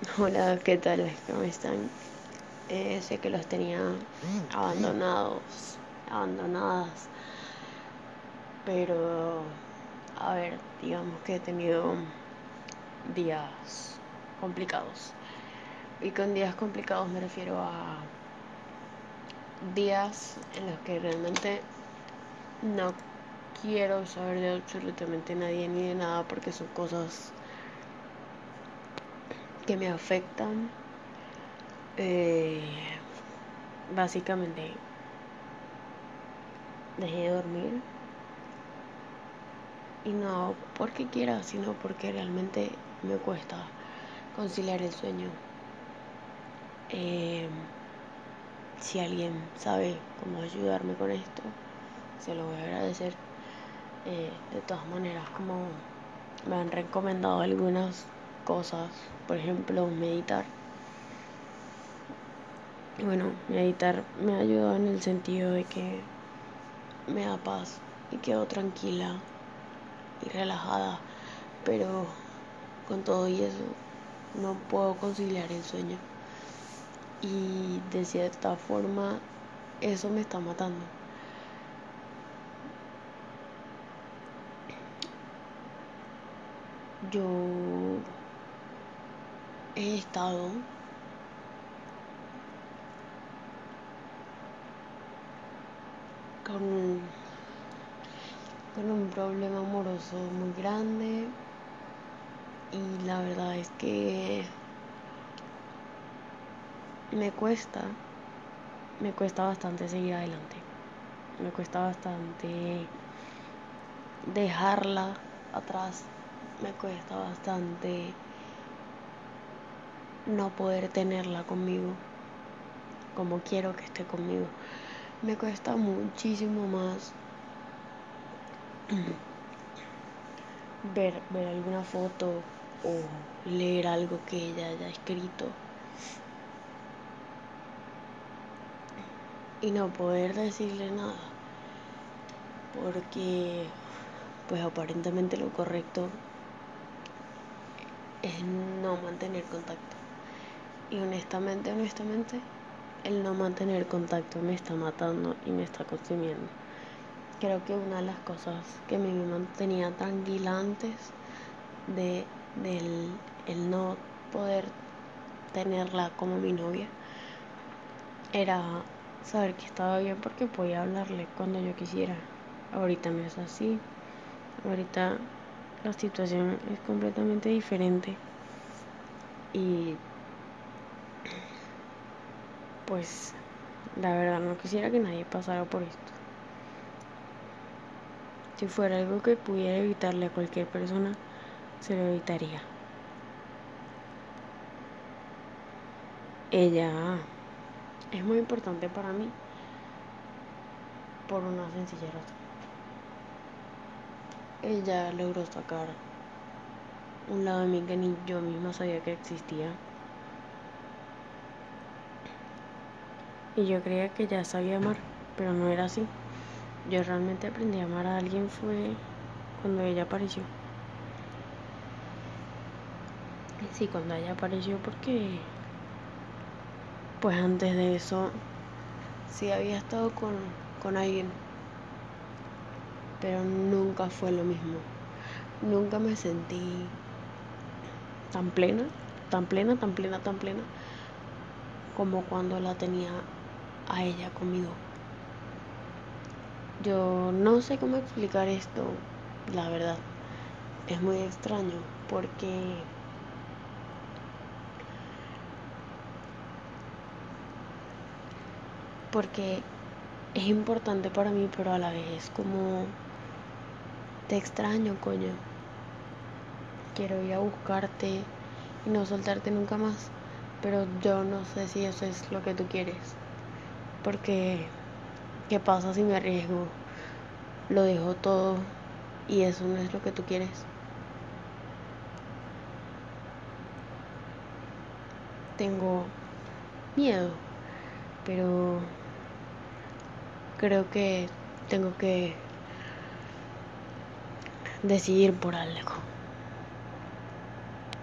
Hola, ¿qué tal? ¿Cómo están? Eh, sé que los tenía abandonados, abandonadas, pero a ver, digamos que he tenido días complicados. Y con días complicados me refiero a días en los que realmente no quiero saber de absolutamente nadie ni de nada porque son cosas que me afectan. Eh, básicamente dejé de dormir. Y no porque quiera, sino porque realmente me cuesta conciliar el sueño. Eh, si alguien sabe cómo ayudarme con esto, se lo voy a agradecer. Eh, de todas maneras, como me han recomendado algunas cosas, por ejemplo, meditar. Bueno, meditar me ha ayudado en el sentido de que me da paz y quedo tranquila y relajada, pero con todo y eso no puedo conciliar el sueño. Y de cierta forma eso me está matando. Yo he estado con, con un problema amoroso muy grande y la verdad es que me cuesta, me cuesta bastante seguir adelante, me cuesta bastante dejarla atrás, me cuesta bastante no poder tenerla conmigo como quiero que esté conmigo. Me cuesta muchísimo más ver, ver alguna foto o leer algo que ella haya escrito y no poder decirle nada porque pues aparentemente lo correcto es no mantener contacto y honestamente, honestamente, el no mantener contacto me está matando y me está consumiendo. Creo que una de las cosas que me mantenía tranquila antes de del el no poder tenerla como mi novia era saber que estaba bien porque podía hablarle cuando yo quisiera. Ahorita no es así. Ahorita la situación es completamente diferente. Y pues la verdad no quisiera que nadie pasara por esto. Si fuera algo que pudiera evitarle a cualquier persona, se lo evitaría. Ella es muy importante para mí por una sencilla razón. Ella logró sacar un lado de mí que ni yo misma sabía que existía. Y yo creía que ya sabía amar, pero no era así. Yo realmente aprendí a amar a alguien fue cuando ella apareció. Sí, cuando ella apareció porque pues antes de eso sí había estado con, con alguien, pero nunca fue lo mismo. Nunca me sentí tan plena, tan plena, tan plena, tan plena como cuando la tenía a ella conmigo. Yo no sé cómo explicar esto, la verdad. Es muy extraño porque porque es importante para mí, pero a la vez es como te extraño, coño. Quiero ir a buscarte y no soltarte nunca más, pero yo no sé si eso es lo que tú quieres. Porque, ¿qué pasa si me arriesgo? Lo dejo todo y eso no es lo que tú quieres. Tengo miedo, pero creo que tengo que decidir por algo.